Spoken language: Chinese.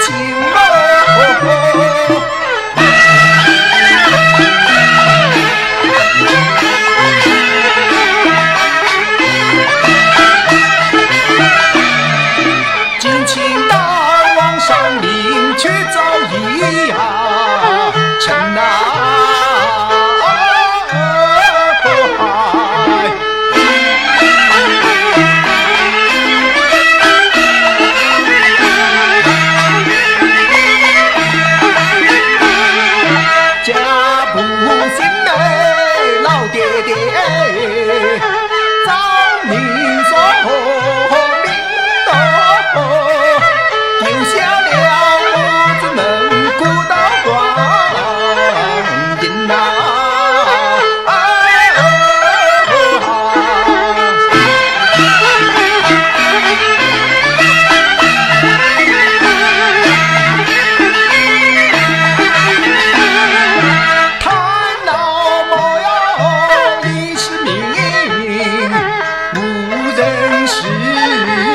敬杯 Brasil.